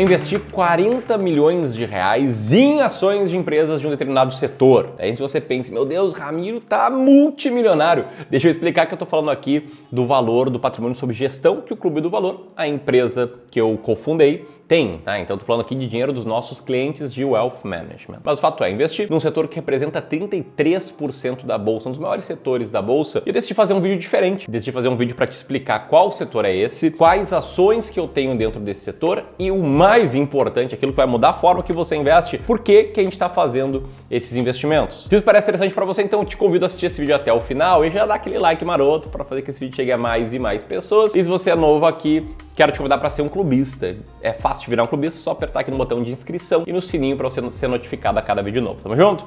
investir 40 milhões de reais em ações de empresas de um determinado setor. Aí se você pensa, meu Deus, Ramiro tá multimilionário. Deixa eu explicar que eu tô falando aqui do valor do patrimônio sob gestão que o Clube do Valor, a empresa que eu cofundei, tem, tá? Então eu tô falando aqui de dinheiro dos nossos clientes de wealth management. Mas o fato é, investir num setor que representa 33% da bolsa, um dos maiores setores da bolsa. E eu decidi fazer um vídeo diferente. Decidi fazer um vídeo para te explicar qual setor é esse, quais ações que eu tenho dentro desse setor e o importante, aquilo que vai mudar a forma que você investe, por que, que a gente está fazendo esses investimentos. Se isso parece interessante para você, então eu te convido a assistir esse vídeo até o final e já dá aquele like maroto para fazer que esse vídeo chegue a mais e mais pessoas. E se você é novo aqui, quero te convidar para ser um clubista. É fácil de virar um clubista, só apertar aqui no botão de inscrição e no sininho para você ser notificado a cada vídeo novo. Tamo junto?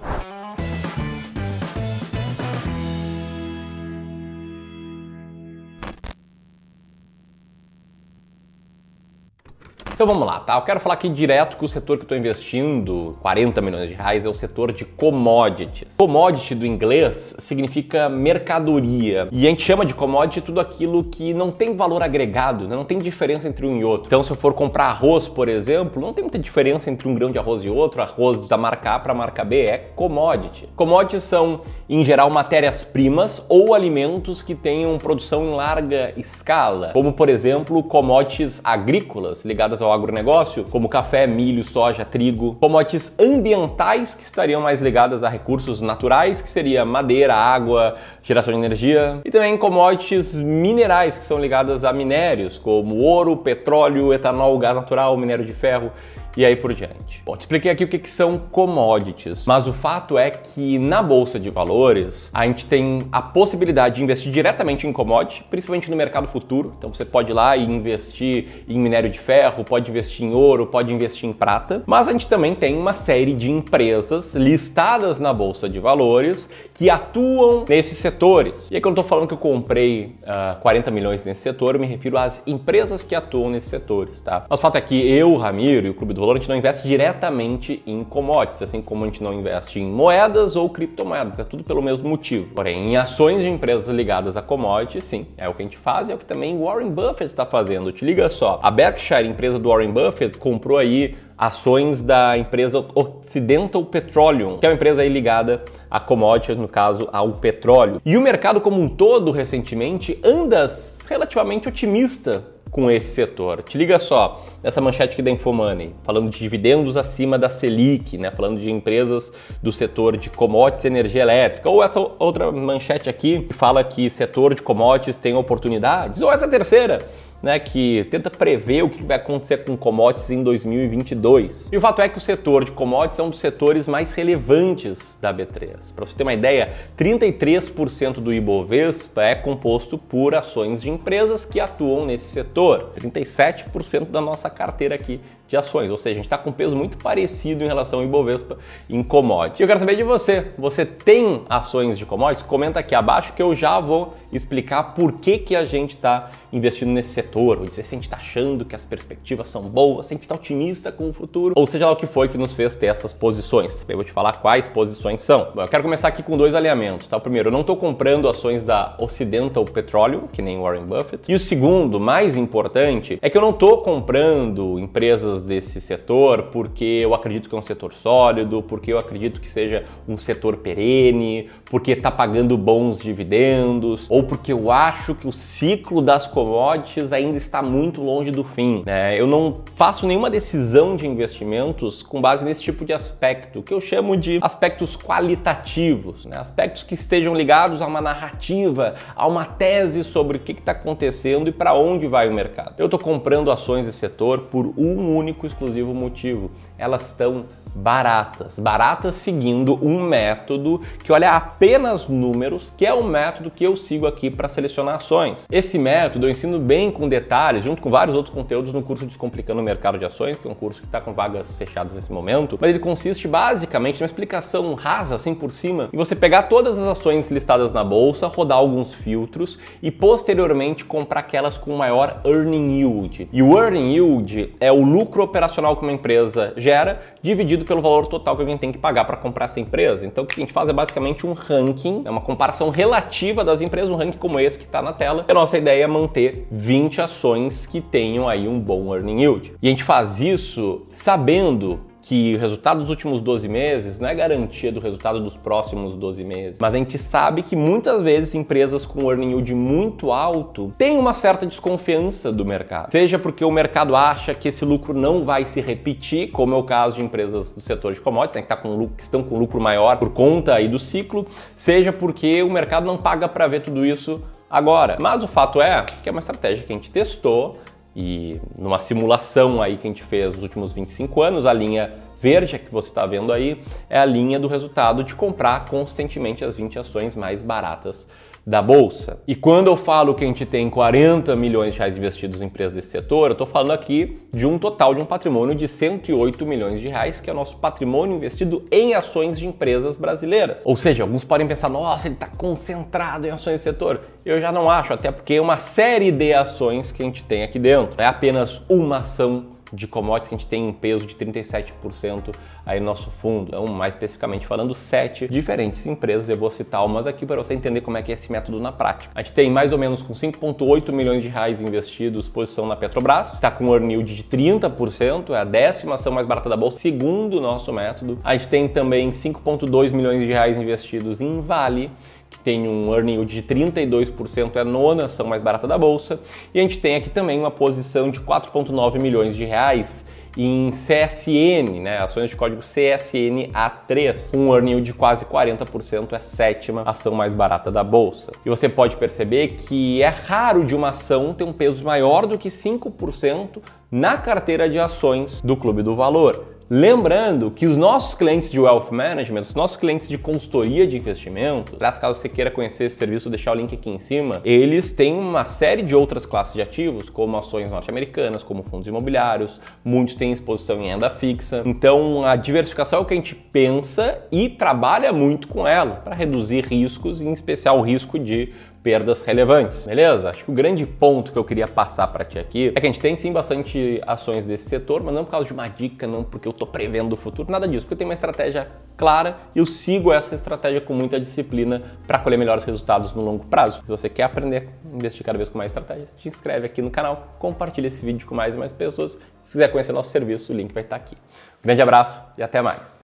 Então vamos lá, tá? Eu quero falar aqui direto que o setor que eu estou investindo, 40 milhões de reais, é o setor de commodities. Commodity do inglês significa mercadoria. E a gente chama de commodity tudo aquilo que não tem valor agregado, né? não tem diferença entre um e outro. Então, se eu for comprar arroz, por exemplo, não tem muita diferença entre um grão de arroz e outro, arroz da marca A para a marca B, é commodity. Commodities são, em geral, matérias-primas ou alimentos que tenham produção em larga escala, como, por exemplo, commodities agrícolas ligadas ao ao agronegócio, como café, milho, soja, trigo, commodities ambientais que estariam mais ligadas a recursos naturais, que seria madeira, água, geração de energia, e também commodities minerais que são ligadas a minérios, como ouro, petróleo, etanol, gás natural, minério de ferro e aí por diante. Bom, te expliquei aqui o que, que são commodities, mas o fato é que na bolsa de valores a gente tem a possibilidade de investir diretamente em commodity, principalmente no mercado futuro. Então você pode ir lá e investir em minério de ferro, pode investir em ouro, pode investir em prata, mas a gente também tem uma série de empresas listadas na bolsa de valores que atuam nesses setores. E aí quando eu tô falando que eu comprei uh, ah, 40 milhões nesse setor, eu me refiro às empresas que atuam nesses setores, tá? Mas o fato é que eu, Ramiro e o Clube do Valor, a gente não investe diretamente em commodities, assim como a gente não investe em moedas ou criptomoedas, é tudo pelo mesmo motivo. Porém, em ações de empresas ligadas a commodities, sim, é o que a gente faz e é o que também Warren Buffett está fazendo. Te liga só, a Berkshire, empresa do Warren Buffett, comprou aí ações da empresa Occidental Petroleum, que é uma empresa ligada a commodities, no caso ao petróleo. E o mercado como um todo, recentemente, anda relativamente otimista com esse setor. Te liga só, nessa manchete aqui da Infomoney, falando de dividendos acima da Selic, né? falando de empresas do setor de commodities e energia elétrica, ou essa outra manchete aqui que fala que setor de commodities tem oportunidades, ou essa terceira, né, que tenta prever o que vai acontecer com commodities em 2022. E o fato é que o setor de commodities é um dos setores mais relevantes da B3. Para você ter uma ideia, 33% do Ibovespa é composto por ações de empresas que atuam nesse setor. 37% da nossa carteira aqui de ações, ou seja, a gente está com um peso muito parecido em relação ao Ibovespa em commodities. E eu quero saber de você, você tem ações de commodities? Comenta aqui abaixo que eu já vou explicar por que, que a gente está investindo nesse setor, ou dizer se a gente está achando que as perspectivas são boas, se a gente está otimista com o futuro, ou seja lá o que foi que nos fez ter essas posições. Eu vou te falar quais posições são. Bom, eu quero começar aqui com dois alinhamentos, tá? O primeiro, eu não estou comprando ações da Occidental Petroleum, que nem Warren Buffett. E o segundo, mais importante, é que eu não estou comprando empresas desse setor porque eu acredito que é um setor sólido, porque eu acredito que seja um setor perene, porque está pagando bons dividendos, ou porque eu acho que o ciclo das commodities ainda está muito longe do fim. Né? Eu não faço nenhuma decisão de investimentos com base nesse tipo de aspecto, que eu chamo de aspectos qualitativos, né? aspectos que estejam ligados a uma narrativa, a uma tese sobre o que está acontecendo e para onde vai o mercado. Eu estou comprando ações desse setor por um único exclusivo motivo. Elas estão baratas. Baratas seguindo um método que olha apenas números, que é o método que eu sigo aqui para selecionar ações. Esse método ensino bem com detalhes, junto com vários outros conteúdos no curso Descomplicando o Mercado de Ações, que é um curso que está com vagas fechadas nesse momento, mas ele consiste basicamente numa explicação rasa, assim por cima, e você pegar todas as ações listadas na bolsa, rodar alguns filtros e posteriormente comprar aquelas com maior earning yield. E o earning yield é o lucro operacional que uma empresa gera dividido pelo valor total que alguém tem que pagar para comprar essa empresa. Então o que a gente faz é basicamente um ranking, é uma comparação relativa das empresas, um ranking como esse que está na tela. E a nossa ideia é manter 20 ações que tenham aí um bom earning yield. E a gente faz isso sabendo que o resultado dos últimos 12 meses não é garantia do resultado dos próximos 12 meses, mas a gente sabe que muitas vezes empresas com earning yield muito alto têm uma certa desconfiança do mercado. Seja porque o mercado acha que esse lucro não vai se repetir, como é o caso de empresas do setor de commodities, né, que, tá com lucro, que estão com lucro maior por conta aí do ciclo, seja porque o mercado não paga para ver tudo isso agora. Mas o fato é que é uma estratégia que a gente testou, e numa simulação aí que a gente fez nos últimos 25 anos, a linha verde que você está vendo aí é a linha do resultado de comprar constantemente as 20 ações mais baratas da bolsa. E quando eu falo que a gente tem 40 milhões de reais investidos em empresas desse setor, eu estou falando aqui de um total de um patrimônio de 108 milhões de reais, que é o nosso patrimônio investido em ações de empresas brasileiras. Ou seja, alguns podem pensar, nossa, ele está concentrado em ações desse setor. Eu já não acho, até porque é uma série de ações que a gente tem aqui dentro. É apenas uma ação de commodities que a gente tem um peso de 37% aí no nosso fundo. Então, mais especificamente falando, sete diferentes empresas. Eu vou citar umas aqui para você entender como é que é esse método na prática. A gente tem mais ou menos com 5,8 milhões de reais investidos posição na Petrobras, está com um earn de 30%, é a décima ação mais barata da bolsa, segundo o nosso método. A gente tem também 5,2 milhões de reais investidos em Vale, que tem um earning yield de 32%, é a nona ação mais barata da bolsa. E a gente tem aqui também uma posição de 4,9 milhões de reais em CSN, né, ações de código CSNA3, um earning de quase 40%, é a sétima ação mais barata da bolsa. E você pode perceber que é raro de uma ação ter um peso maior do que 5% na carteira de ações do Clube do Valor. Lembrando que os nossos clientes de Wealth Management, os nossos clientes de consultoria de investimentos, aliás, caso você queira conhecer esse serviço, deixar o link aqui em cima, eles têm uma série de outras classes de ativos, como ações norte-americanas, como fundos imobiliários, muitos têm exposição em renda fixa. Então, a diversificação é o que a gente pensa e trabalha muito com ela para reduzir riscos, em especial o risco de perdas relevantes, beleza? Acho que o grande ponto que eu queria passar para ti aqui é que a gente tem sim bastante ações desse setor, mas não por causa de uma dica, não porque eu tô prevendo o futuro, nada disso, porque eu tenho uma estratégia clara e eu sigo essa estratégia com muita disciplina para colher melhores resultados no longo prazo. Se você quer aprender a investir cada vez com mais estratégias, te inscreve aqui no canal, compartilha esse vídeo com mais e mais pessoas. Se quiser conhecer nosso serviço, o link vai estar aqui. Um grande abraço e até mais.